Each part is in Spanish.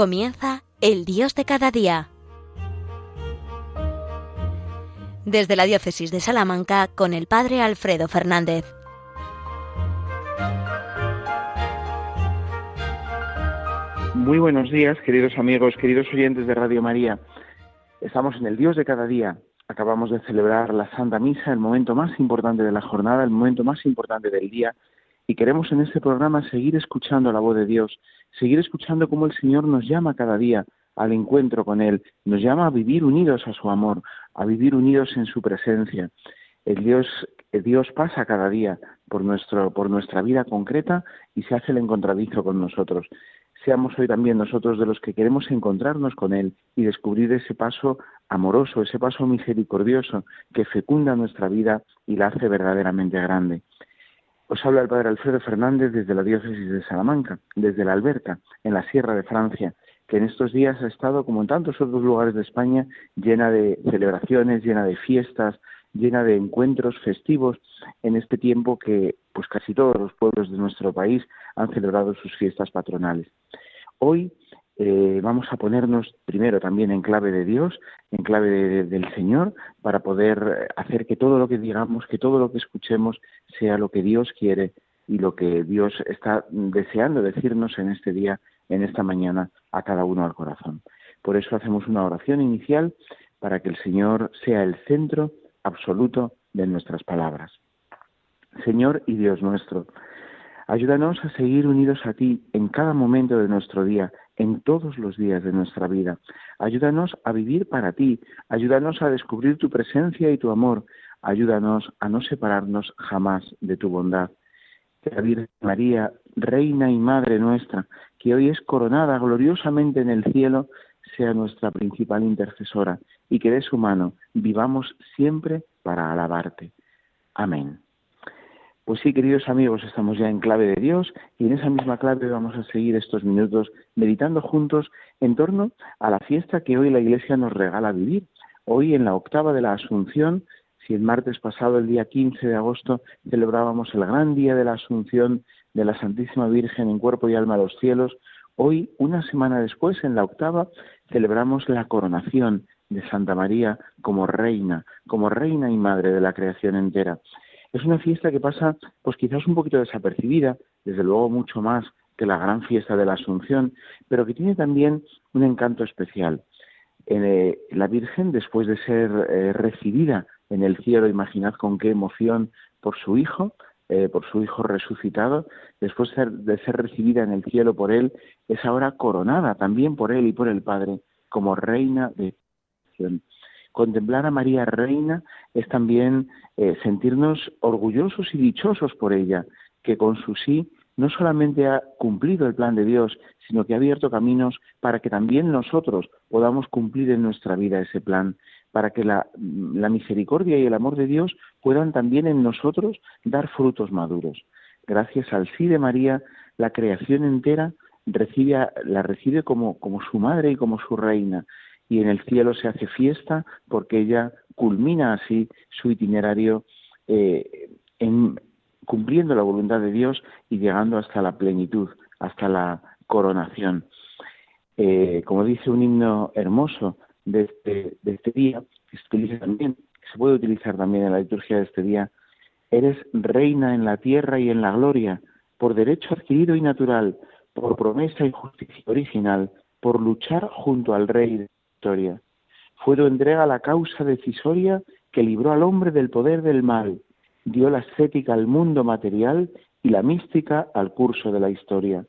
Comienza el Dios de cada día. Desde la Diócesis de Salamanca con el Padre Alfredo Fernández. Muy buenos días, queridos amigos, queridos oyentes de Radio María. Estamos en el Dios de cada día. Acabamos de celebrar la Santa Misa, el momento más importante de la jornada, el momento más importante del día, y queremos en este programa seguir escuchando la voz de Dios, seguir escuchando cómo el Señor nos llama cada día al encuentro con Él, nos llama a vivir unidos a su amor, a vivir unidos en su presencia. El Dios, Dios pasa cada día por, por nuestra vida concreta y se hace el encontradizo con nosotros. Seamos hoy también nosotros de los que queremos encontrarnos con Él y descubrir ese paso amoroso, ese paso misericordioso que fecunda nuestra vida y la hace verdaderamente grande. Os habla el padre Alfredo Fernández desde la diócesis de Salamanca, desde la Alberca, en la Sierra de Francia, que en estos días ha estado, como en tantos otros lugares de España, llena de celebraciones, llena de fiestas, llena de encuentros festivos en este tiempo que pues casi todos los pueblos de nuestro país han celebrado sus fiestas patronales. Hoy eh, vamos a ponernos primero también en clave de Dios, en clave del Señor, para poder hacer que todo lo que digamos, que todo lo que escuchemos sea lo que Dios quiere y lo que Dios está deseando decirnos en este día, en esta mañana, a cada uno al corazón. Por eso hacemos una oración inicial para que el Señor sea el centro absoluto de nuestras palabras. Señor y Dios nuestro, ayúdanos a seguir unidos a ti en cada momento de nuestro día, en todos los días de nuestra vida. Ayúdanos a vivir para ti, ayúdanos a descubrir tu presencia y tu amor, ayúdanos a no separarnos jamás de tu bondad. Que la Virgen María, Reina y Madre nuestra, que hoy es coronada gloriosamente en el cielo, sea nuestra principal intercesora y que de su mano vivamos siempre para alabarte. Amén. Pues sí, queridos amigos, estamos ya en clave de Dios y en esa misma clave vamos a seguir estos minutos meditando juntos en torno a la fiesta que hoy la Iglesia nos regala vivir. Hoy en la octava de la Asunción, si el martes pasado, el día 15 de agosto, celebrábamos el gran día de la Asunción de la Santísima Virgen en cuerpo y alma a los cielos, hoy, una semana después, en la octava, celebramos la coronación de Santa María como reina, como reina y madre de la creación entera. Es una fiesta que pasa, pues quizás un poquito desapercibida, desde luego mucho más que la gran fiesta de la Asunción, pero que tiene también un encanto especial. Eh, la Virgen, después de ser eh, recibida en el cielo, imaginad con qué emoción por su Hijo, eh, por su Hijo resucitado, después de ser recibida en el cielo por Él, es ahora coronada también por Él y por el Padre como reina de Contemplar a María Reina es también eh, sentirnos orgullosos y dichosos por ella, que con su sí no solamente ha cumplido el plan de Dios, sino que ha abierto caminos para que también nosotros podamos cumplir en nuestra vida ese plan, para que la, misericordia y el amor de Dios puedan también en nosotros dar frutos maduros. Gracias al sí de María, la creación entera recibe, la recibe como su madre y como su reina, y en el cielo se hace fiesta porque ella culmina así su itinerario eh, en, cumpliendo la voluntad de Dios y llegando hasta la plenitud, hasta la coronación. Eh, como dice un himno hermoso de este, de este día, se, que se puede utilizar también en la liturgia de este día, eres reina en la tierra y en la gloria, por derecho adquirido y natural, por promesa y justicia original, por luchar junto al Rey fue tu entrega la causa decisoria que libró al hombre del poder del mal, dio la estética al mundo material y la mística al curso de la historia.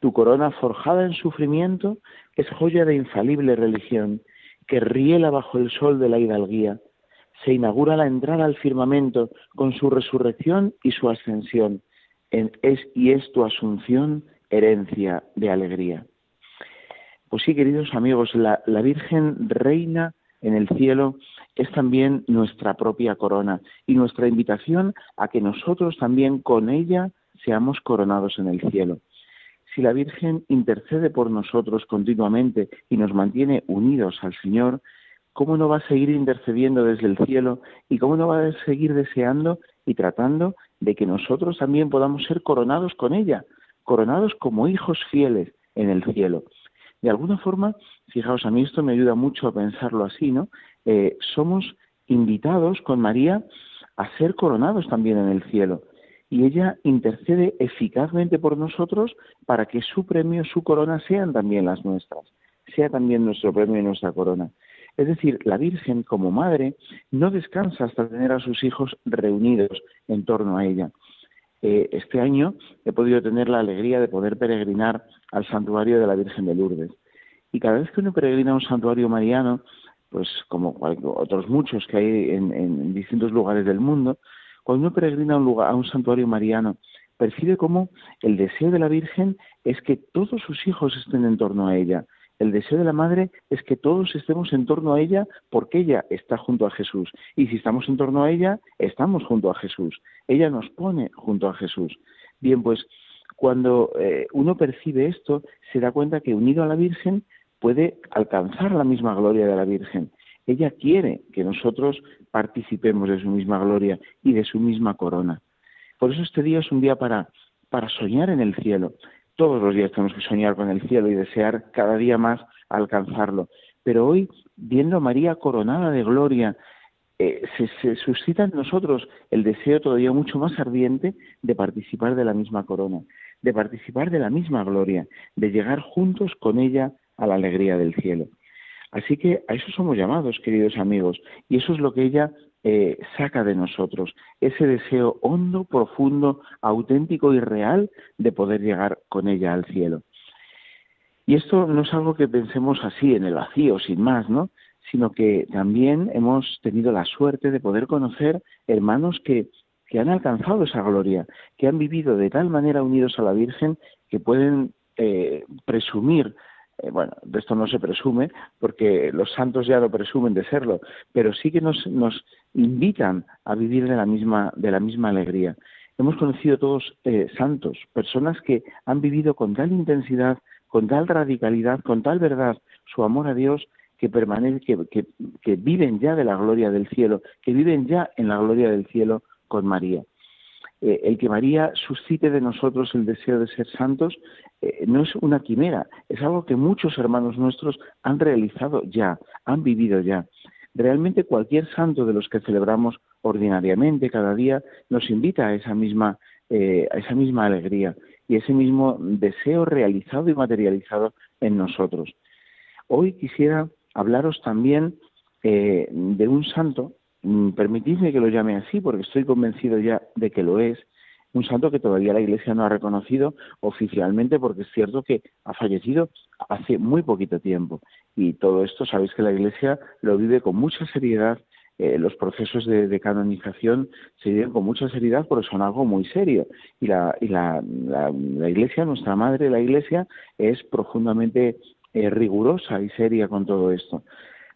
Tu corona forjada en sufrimiento es joya de infalible religión, que riela bajo el sol de la hidalguía. Se inaugura la entrada al firmamento con su resurrección y su ascensión, es, y es tu asunción herencia de alegría. Pues sí, queridos amigos, la, Virgen reina en el cielo es también nuestra propia corona y nuestra invitación a que nosotros también con ella seamos coronados en el cielo. Si la Virgen intercede por nosotros continuamente y nos mantiene unidos al Señor, ¿cómo no va a seguir intercediendo desde el cielo y cómo no va a seguir deseando y tratando de que nosotros también podamos ser coronados con ella, coronados como hijos fieles en el cielo? De alguna forma, fijaos, a mí esto me ayuda mucho a pensarlo así, ¿no? Eh, somos invitados con María a ser coronados también en el cielo. Y ella intercede eficazmente por nosotros para que su premio, su corona sean también las nuestras, sea también nuestro premio y nuestra corona. Es decir, la Virgen como madre no descansa hasta tener a sus hijos reunidos en torno a ella. Eh, este año he podido tener la alegría de poder peregrinar al santuario de la Virgen de Lourdes. Y cada vez que uno peregrina a un santuario mariano, pues como otros muchos que hay en, distintos lugares del mundo, cuando uno peregrina a un, a un santuario mariano, percibe cómo el deseo de la Virgen es que todos sus hijos estén en torno a ella, el deseo de la madre es que todos estemos en torno a ella porque ella está junto a Jesús. Y si estamos en torno a ella, estamos junto a Jesús. Ella nos pone junto a Jesús. Bien, pues cuando eh, uno percibe esto, se da cuenta que unido a la Virgen puede alcanzar la misma gloria de la Virgen. Ella quiere que nosotros participemos de su misma gloria y de su misma corona. Por eso este día es un día para, para soñar en el cielo, todos los días tenemos que soñar con el cielo y desear cada día más alcanzarlo. Pero hoy, viendo a María coronada de gloria, eh, se, suscita en nosotros el deseo todavía mucho más ardiente de participar de la misma corona, de participar de la misma gloria, de llegar juntos con ella a la alegría del cielo. Así que a eso somos llamados, queridos amigos, y eso es lo que ella eh, saca de nosotros ese deseo hondo, profundo, auténtico y real de poder llegar con ella al cielo. Y esto no es algo que pensemos así en el vacío, sin más, ¿no? Sino que también hemos tenido la suerte de poder conocer hermanos que, que han alcanzado esa gloria, que han vivido de tal manera unidos a la Virgen que pueden eh, presumir eh, bueno, de esto no se presume, porque los santos ya lo presumen de serlo, pero sí que nos, nos invitan a vivir de la misma, de la misma alegría. Hemos conocido todos eh, santos, personas que han vivido con tal intensidad, con tal radicalidad, con tal verdad su amor a Dios, que, permanece, que, que viven ya de la gloria del cielo, que viven ya en la gloria del cielo con María. Eh, el que María suscite de nosotros el deseo de ser santos eh, no es una quimera, es algo que muchos hermanos nuestros han realizado ya, han vivido ya. Realmente cualquier santo de los que celebramos ordinariamente cada día nos invita a esa misma, eh, a esa misma alegría y ese mismo deseo realizado y materializado en nosotros. Hoy quisiera hablaros también de un santo permitidme que lo llame así, porque estoy convencido ya de que lo es, un santo que todavía la Iglesia no ha reconocido oficialmente, porque es cierto que ha fallecido hace muy poquito tiempo. Y todo esto, sabéis que la Iglesia lo vive con mucha seriedad. Eh, los procesos de, canonización se viven con mucha seriedad porque son algo muy serio. Y la, y la, Iglesia, nuestra madre, la Iglesia, es profundamente eh, rigurosa y seria con todo esto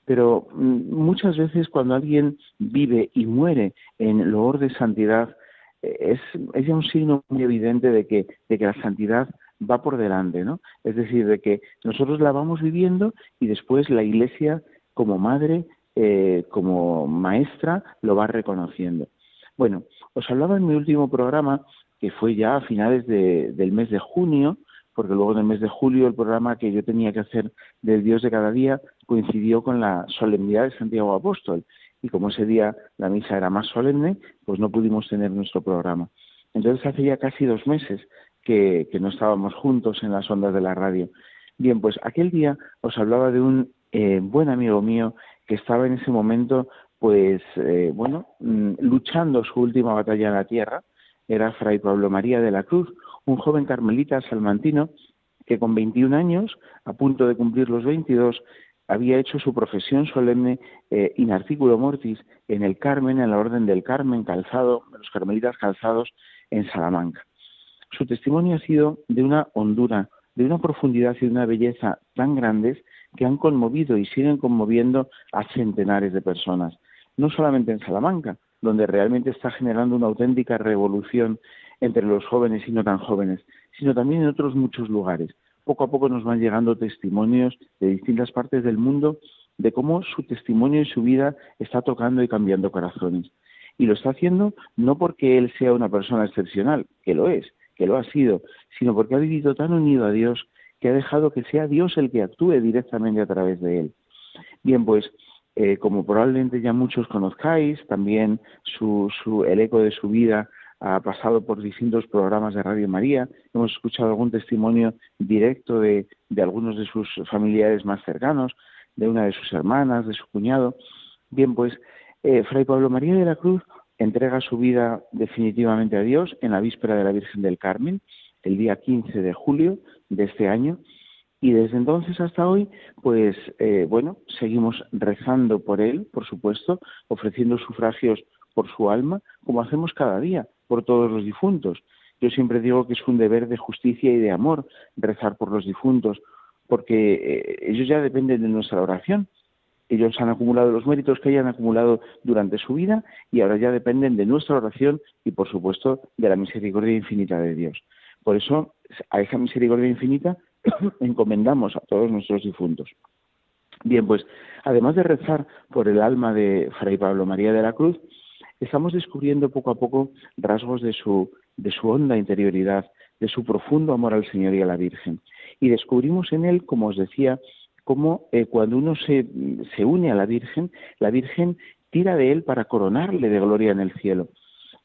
pero mm, muchas veces cuando alguien vive y muere en loor de santidad, eh, es, ya un signo muy evidente de que, de que la santidad va por delante, ¿no? Es decir, de que nosotros la vamos viviendo y después la Iglesia como madre, eh, como maestra, lo va reconociendo. Bueno, os hablaba en mi último programa, que fue ya a finales del mes de junio, porque luego en el mes de julio el programa que yo tenía que hacer del Dios de cada día coincidió con la solemnidad de Santiago Apóstol. Y como ese día la misa era más solemne, pues no pudimos tener nuestro programa. Entonces hace ya casi dos meses que, no estábamos juntos en las ondas de la radio. Bien, pues aquel día os hablaba de un eh, buen amigo mío que estaba en ese momento, pues, eh, bueno, mm, luchando su última batalla en la tierra. Era Fray Pablo María de la Cruz, un joven carmelita salmantino que con 21 años, a punto de cumplir los 22, había hecho su profesión solemne eh, in articulo mortis en el Carmen, en la Orden del Carmen, calzado, los carmelitas calzados en Salamanca. Su testimonio ha sido de una hondura, de una profundidad y de una belleza tan grandes que han conmovido y siguen conmoviendo a centenares de personas, no solamente en Salamanca, donde realmente está generando una auténtica revolución entre los jóvenes y no tan jóvenes, sino también en otros muchos lugares. Poco a poco nos van llegando testimonios de distintas partes del mundo de cómo su testimonio y su vida está tocando y cambiando corazones. Y lo está haciendo no porque él sea una persona excepcional, que lo es, que lo ha sido, sino porque ha vivido tan unido a Dios que ha dejado que sea Dios el que actúe directamente a través de él. Bien, pues eh, como probablemente ya muchos conozcáis, también su, su, el eco de su vida ha pasado por distintos programas de Radio María. Hemos escuchado algún testimonio directo de, algunos de sus familiares más cercanos, de una de sus hermanas, de su cuñado. Bien, pues eh, Fray Pablo María de la Cruz entrega su vida definitivamente a Dios en la víspera de la Virgen del Carmen, el día 15 de julio de este año, y desde entonces hasta hoy, pues eh, bueno, seguimos rezando por él, por supuesto, ofreciendo sufragios por su alma, como hacemos cada día por todos los difuntos. Yo siempre digo que es un deber de justicia y de amor rezar por los difuntos, porque eh, ellos ya dependen de nuestra oración. Ellos han acumulado los méritos que hayan acumulado durante su vida y ahora ya dependen de nuestra oración y, por supuesto, de la misericordia infinita de Dios. Por eso, a esa misericordia infinita encomendamos a todos nuestros difuntos. Bien, pues además de rezar por el alma de Fray Pablo María de la Cruz, estamos descubriendo poco a poco rasgos de su, de su honda interioridad, de su profundo amor al Señor y a la Virgen. Y descubrimos en él, como os decía, cómo eh, cuando uno se, se une a la Virgen, la Virgen tira de él para coronarle de gloria en el cielo.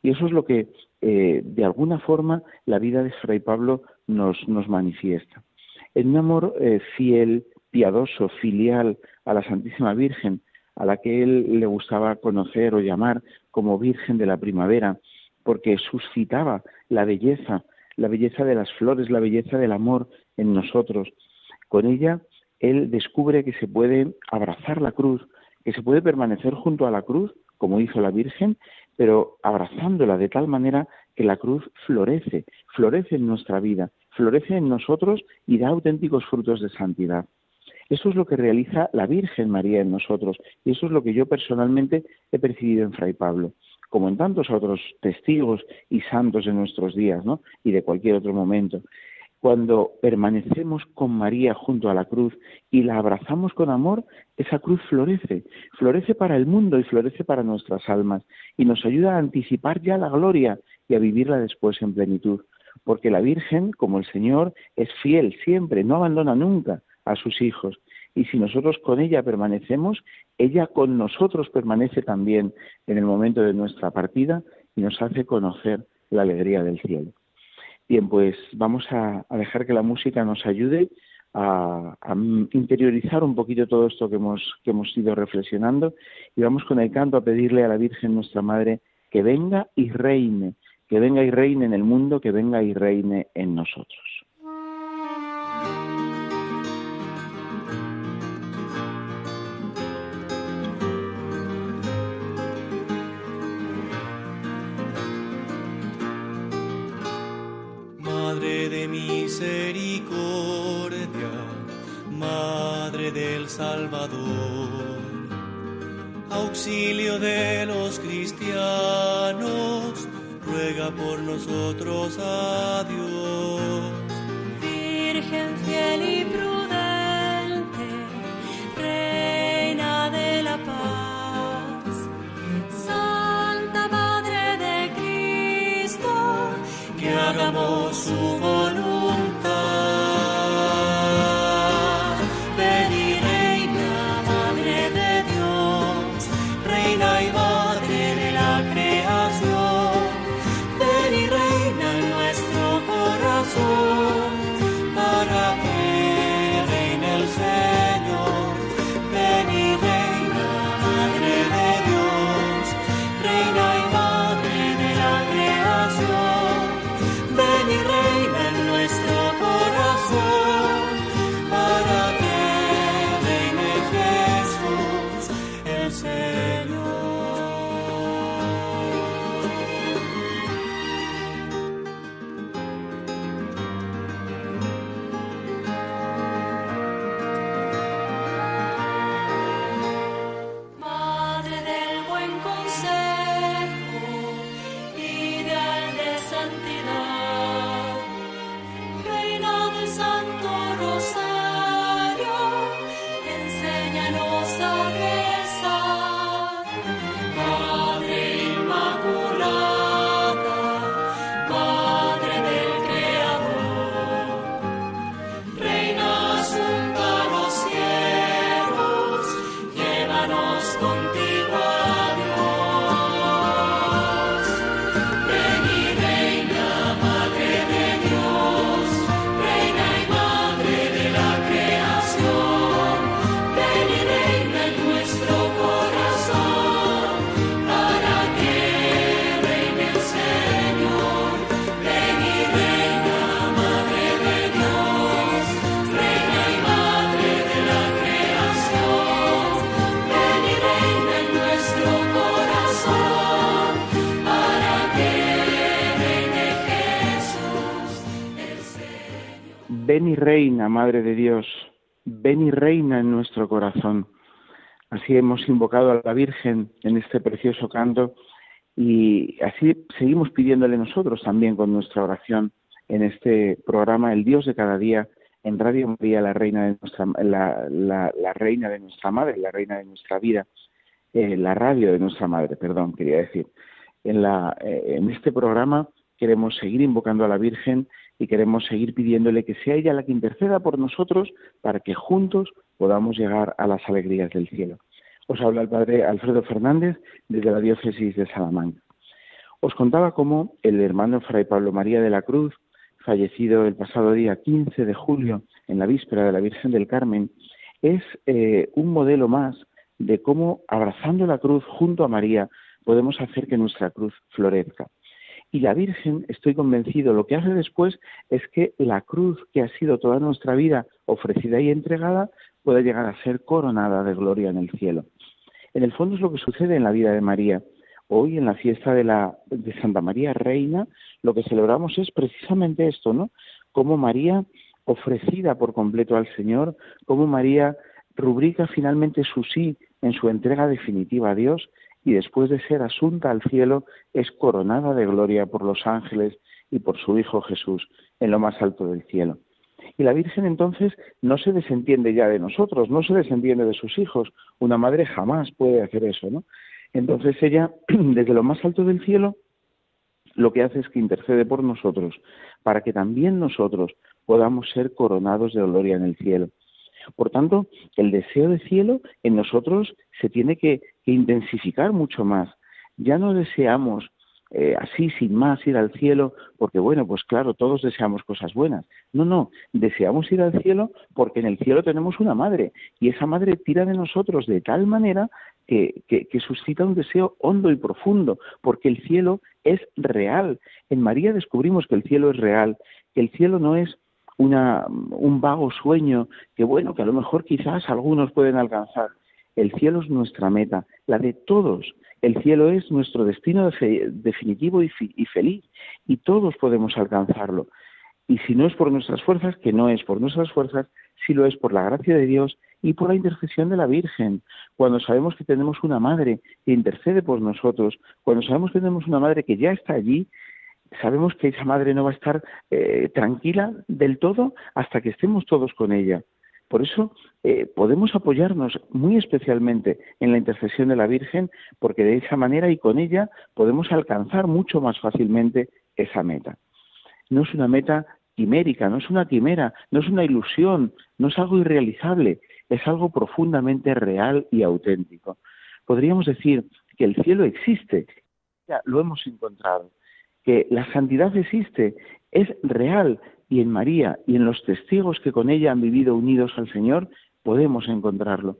Y eso es lo que, eh, de alguna forma, la vida de Fray Pablo nos, nos manifiesta en un amor eh, fiel, piadoso, filial a la Santísima Virgen, a la que él le gustaba conocer o llamar como Virgen de la Primavera, porque suscitaba la belleza, la belleza de las flores, la belleza del amor en nosotros. Con ella él descubre que se puede abrazar la cruz, que se puede permanecer junto a la cruz, como hizo la Virgen, pero abrazándola de tal manera que la cruz florece, florece en nuestra vida, florece en nosotros y da auténticos frutos de santidad. Eso es lo que realiza la Virgen María en nosotros y eso es lo que yo personalmente he percibido en Fray Pablo, como en tantos otros testigos y santos de nuestros días ¿no? y de cualquier otro momento. Cuando permanecemos con María junto a la cruz y la abrazamos con amor, esa cruz florece, florece para el mundo y florece para nuestras almas y nos ayuda a anticipar ya la gloria y a vivirla después en plenitud porque la Virgen, como el Señor, es fiel siempre, no abandona nunca a sus hijos. Y si nosotros con ella permanecemos, ella con nosotros permanece también en el momento de nuestra partida y nos hace conocer la alegría del cielo. Bien, pues vamos a, dejar que la música nos ayude a, a, interiorizar un poquito todo esto que hemos, que hemos ido reflexionando y vamos con el canto a pedirle a la Virgen nuestra Madre que venga y reine que venga y reine en el mundo, que venga y reine en nosotros. Madre de misericordia, Madre del Salvador, auxilio de los cristianos, ruega por nosotros a Dios. Hagamos su reina, Madre de Dios, ven y reina en nuestro corazón. Así hemos invocado a la Virgen en este precioso canto y así seguimos pidiéndole nosotros también con nuestra oración en este programa El Dios de cada día en Radio María, la reina de nuestra, la, reina de nuestra madre, la reina de nuestra vida, eh, la radio de nuestra madre, perdón, quería decir. En, la, eh, en este programa queremos seguir invocando a la Virgen y queremos seguir pidiéndole que sea ella la que interceda por nosotros para que juntos podamos llegar a las alegrías del cielo. Os habla el padre Alfredo Fernández desde la diócesis de Salamanca. Os contaba cómo el hermano Fray Pablo María de la Cruz, fallecido el pasado día 15 de julio en la víspera de la Virgen del Carmen, es eh, un modelo más de cómo abrazando la cruz junto a María podemos hacer que nuestra cruz florezca. Y la Virgen, estoy convencido, lo que hace después es que la cruz que ha sido toda nuestra vida ofrecida y entregada pueda llegar a ser coronada de gloria en el cielo. En el fondo es lo que sucede en la vida de María. Hoy, en la fiesta de, la, de Santa María Reina, lo que celebramos es precisamente esto, ¿no? Como María, ofrecida por completo al Señor, como María rubrica finalmente su sí en su entrega definitiva a Dios y después de ser asunta al cielo es coronada de gloria por los ángeles y por su Hijo Jesús en lo más alto del cielo. Y la Virgen entonces no se desentiende ya de nosotros, no se desentiende de sus hijos. Una madre jamás puede hacer eso, ¿no? Entonces ella, desde lo más alto del cielo, lo que hace es que intercede por nosotros, para que también nosotros podamos ser coronados de gloria en el cielo. Por tanto, el deseo de cielo en nosotros se tiene que, intensificar mucho más. Ya no deseamos eh, así sin más ir al cielo porque bueno pues claro todos deseamos cosas buenas no no deseamos ir al cielo porque en el cielo tenemos una madre y esa madre tira de nosotros de tal manera que, que, suscita un deseo hondo y profundo porque el cielo es real en María descubrimos que el cielo es real que el cielo no es una, un vago sueño que, bueno, que a lo mejor quizás algunos pueden alcanzar. El cielo es nuestra meta, la de todos. El cielo es nuestro destino definitivo y, feliz y todos podemos alcanzarlo. Y si no es por nuestras fuerzas, que no es por nuestras fuerzas, si lo es por la gracia de Dios y por la intercesión de la Virgen. Cuando sabemos que tenemos una madre que intercede por nosotros, cuando sabemos que tenemos una madre que ya está allí sabemos que esa madre no va a estar eh, tranquila del todo hasta que estemos todos con ella. Por eso eh, podemos apoyarnos muy especialmente en la intercesión de la Virgen, porque de esa manera y con ella podemos alcanzar mucho más fácilmente esa meta. No es una meta quimérica, no es una quimera, no es una ilusión, no es algo irrealizable, es algo profundamente real y auténtico. Podríamos decir que el cielo existe, ya lo hemos encontrado que la santidad existe, es real, y en María y en los testigos que con ella han vivido unidos al Señor, podemos encontrarlo.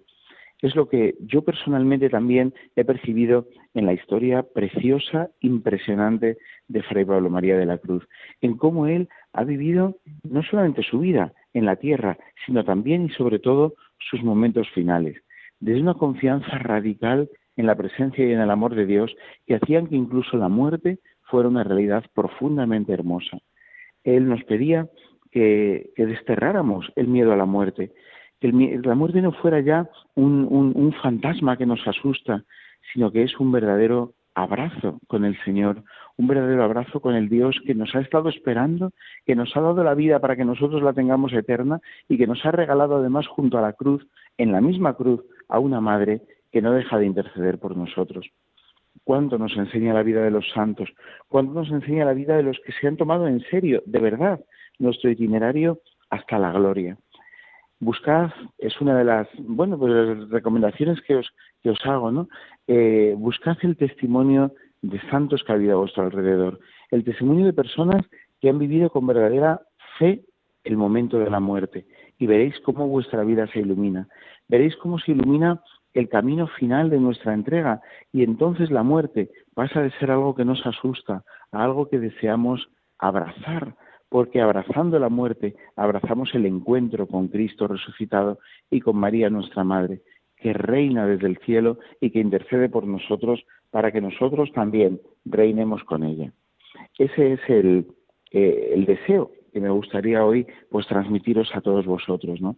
Es lo que yo personalmente también he percibido en la historia preciosa, impresionante de Fray Pablo María de la Cruz, en cómo él ha vivido no solamente su vida en la tierra, sino también y sobre todo sus momentos finales, desde una confianza radical en la presencia y en el amor de Dios que hacían que incluso la muerte fuera una realidad profundamente hermosa. Él nos pedía que, desterráramos el miedo a la muerte, que la muerte no fuera ya un, fantasma que nos asusta, sino que es un verdadero abrazo con el Señor, un verdadero abrazo con el Dios que nos ha estado esperando, que nos ha dado la vida para que nosotros la tengamos eterna y que nos ha regalado además junto a la cruz, en la misma cruz, a una madre que no deja de interceder por nosotros cuánto nos enseña la vida de los santos, cuánto nos enseña la vida de los que se han tomado en serio, de verdad, nuestro itinerario hasta la gloria. Buscad, es una de las, bueno, pues las recomendaciones que os, que os hago, ¿no? Eh, buscad el testimonio de santos que ha habido a vuestro alrededor, el testimonio de personas que han vivido con verdadera fe el momento de la muerte y veréis cómo vuestra vida se ilumina. Veréis cómo se ilumina el camino final de nuestra entrega y entonces la muerte pasa de ser algo que nos asusta a algo que deseamos abrazar, porque abrazando la muerte abrazamos el encuentro con Cristo resucitado y con María nuestra Madre, que reina desde el cielo y que intercede por nosotros para que nosotros también reinemos con ella. Ese es el, eh, deseo que me gustaría hoy pues transmitiros a todos vosotros, ¿no?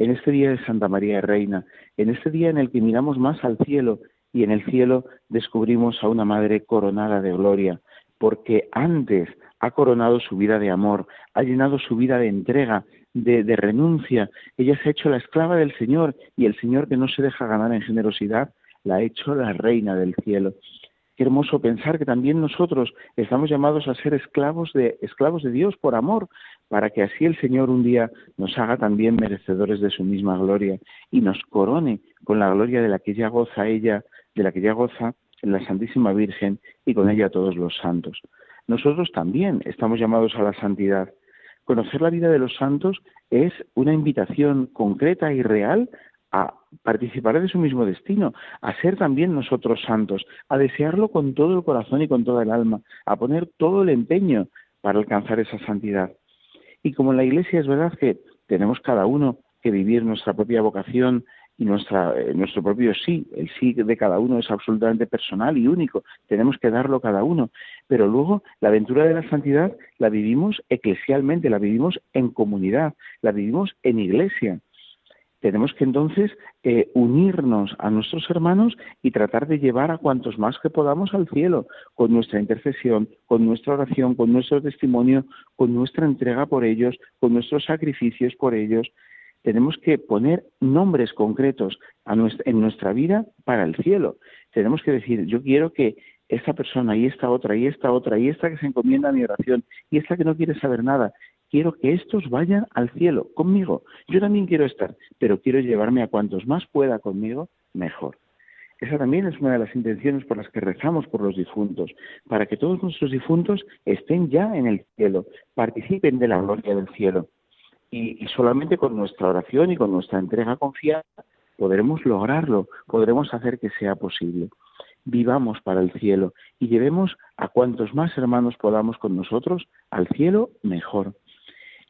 En este día de Santa María Reina, en este día en el que miramos más al cielo y en el cielo descubrimos a una madre coronada de gloria, porque antes ha coronado su vida de amor, ha llenado su vida de entrega, de, de, renuncia. Ella se ha hecho la esclava del Señor y el Señor que no se deja ganar en generosidad, la ha hecho la reina del cielo. Qué hermoso pensar que también nosotros estamos llamados a ser esclavos de, esclavos de Dios por amor, para que así el Señor un día nos haga también merecedores de su misma gloria y nos corone con la gloria de la que ya goza ella, de la que ya goza la Santísima Virgen y con ella todos los santos. Nosotros también estamos llamados a la santidad. Conocer la vida de los santos es una invitación concreta y real a participar de su mismo destino, a ser también nosotros santos, a desearlo con todo el corazón y con toda el alma, a poner todo el empeño para alcanzar esa santidad. Y como en la Iglesia es verdad que tenemos cada uno que vivir nuestra propia vocación y eh, nuestro propio sí, el sí de cada uno es absolutamente personal y único, tenemos que darlo cada uno, pero luego la aventura de la santidad la vivimos eclesialmente, la vivimos en comunidad, la vivimos en iglesia tenemos que entonces eh, unirnos a nuestros hermanos y tratar de llevar a cuantos más que podamos al cielo, con nuestra intercesión, con nuestra oración, con nuestro testimonio, con nuestra entrega por ellos, con nuestros sacrificios por ellos. Tenemos que poner nombres concretos en nuestra vida para el cielo. Tenemos que decir, yo quiero que esta persona y esta otra y esta otra y esta que se encomienda a mi oración y esta que no quiere saber nada quiero que estos vayan al cielo conmigo. Yo también quiero estar, pero quiero llevarme a cuantos más pueda conmigo, mejor. Esa también es una de las intenciones por las que rezamos por los difuntos, para que todos nuestros difuntos estén ya en el cielo, participen de la gloria del cielo. Y, solamente con nuestra oración y con nuestra entrega confiada podremos lograrlo, podremos hacer que sea posible. Vivamos para el cielo y llevemos a cuantos más hermanos podamos con nosotros al cielo mejor.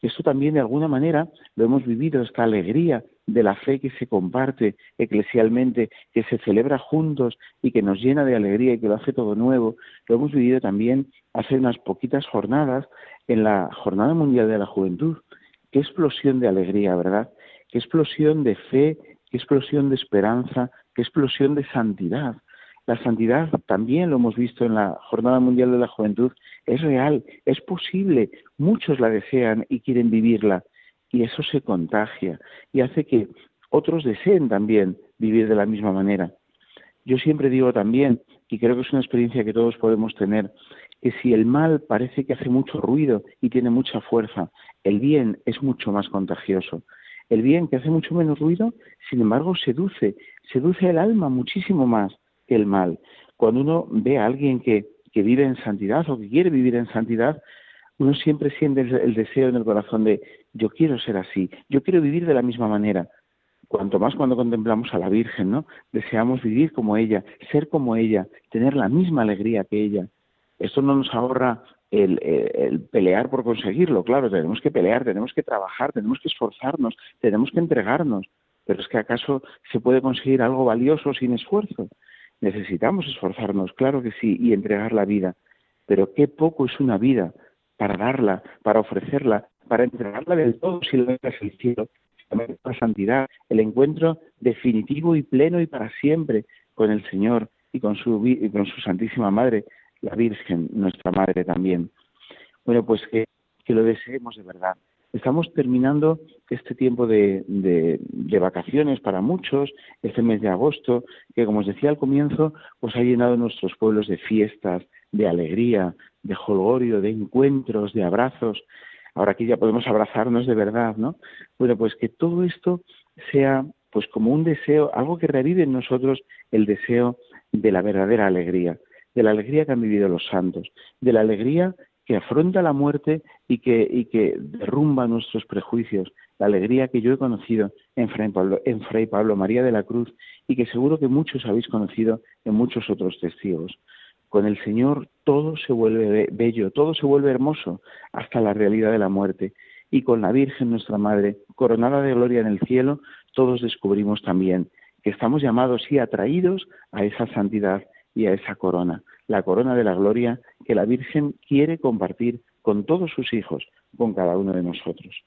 Esto también de alguna manera lo hemos vivido, esta alegría de la fe que se comparte eclesialmente, que se celebra juntos y que nos llena de alegría y que lo hace todo nuevo. Lo hemos vivido también hace unas poquitas jornadas en la Jornada Mundial de la Juventud. Qué explosión de alegría, ¿verdad? Qué explosión de fe, qué explosión de esperanza, qué explosión de santidad. La santidad también lo hemos visto en la Jornada Mundial de la Juventud, es real, es posible, muchos la desean y quieren vivirla y eso se contagia y hace que otros deseen también vivir de la misma manera. Yo siempre digo también, y creo que es una experiencia que todos podemos tener, que si el mal parece que hace mucho ruido y tiene mucha fuerza, el bien es mucho más contagioso. El bien que hace mucho menos ruido, sin embargo, seduce, seduce el alma muchísimo más el mal. Cuando uno ve a alguien que, que vive en santidad o que quiere vivir en santidad, uno siempre siente el, deseo en el corazón de yo quiero ser así, yo quiero vivir de la misma manera. Cuanto más cuando contemplamos a la Virgen, ¿no? Deseamos vivir como ella, ser como ella, tener la misma alegría que ella. Esto no nos ahorra el, el, pelear por conseguirlo, claro, tenemos que pelear, tenemos que trabajar, tenemos que esforzarnos, tenemos que entregarnos. Pero es que acaso se puede conseguir algo valioso sin esfuerzo. Necesitamos esforzarnos, claro que sí, y entregar la vida, pero qué poco es una vida para darla, para ofrecerla, para entregarla del todo si lo es el cielo, la santidad, el encuentro definitivo y pleno y para siempre con el Señor y con su, y con su Santísima Madre, la Virgen, nuestra Madre también. Bueno, pues que, que lo deseemos de verdad, Estamos terminando este tiempo de, vacaciones para muchos, este mes de agosto, que como os decía al comienzo, pues ha llenado nuestros pueblos de fiestas, de alegría, de jolgorio, de encuentros, de abrazos. Ahora aquí ya podemos abrazarnos de verdad, ¿no? Bueno, pues que todo esto sea pues como un deseo, algo que revive en nosotros el deseo de la verdadera alegría, de la alegría que han vivido los santos, de la alegría que afronta la muerte y que, derrumba nuestros prejuicios, la alegría que yo he conocido en Fray Pablo María de la Cruz y que seguro que muchos habéis conocido en muchos otros testigos. Con el Señor todo se vuelve bello, todo se vuelve hermoso, hasta la realidad de la muerte. Y con la Virgen nuestra Madre, coronada de gloria en el cielo, todos descubrimos también que estamos llamados y atraídos a esa santidad y a esa corona la corona de la gloria que la Virgen quiere compartir con todos sus hijos, con cada uno de nosotros.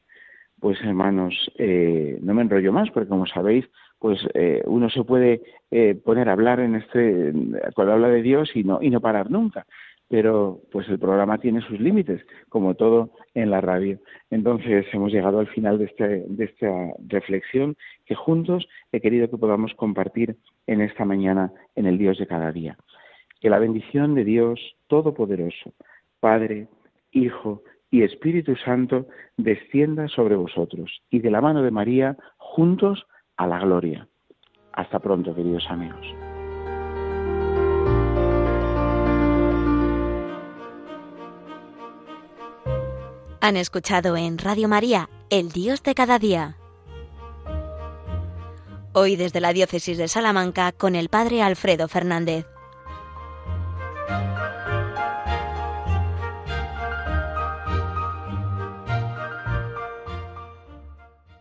Pues hermanos, eh, no me enrollo más, porque como sabéis, pues eh, uno se puede eh, poner a hablar en este, cuando habla de Dios y no, y no parar nunca pero pues el programa tiene sus límites, como todo en la radio. Entonces hemos llegado al final de, este, de esta reflexión que juntos he querido que podamos compartir en esta mañana en el Dios de cada día. Que la bendición de Dios Todopoderoso, Padre, Hijo y Espíritu Santo descienda sobre vosotros y de la mano de María juntos a la gloria. Hasta pronto, queridos amigos. Han escuchado en Radio María, El Dios de cada día. Hoy desde la Diócesis de Salamanca con el Padre Alfredo Fernández.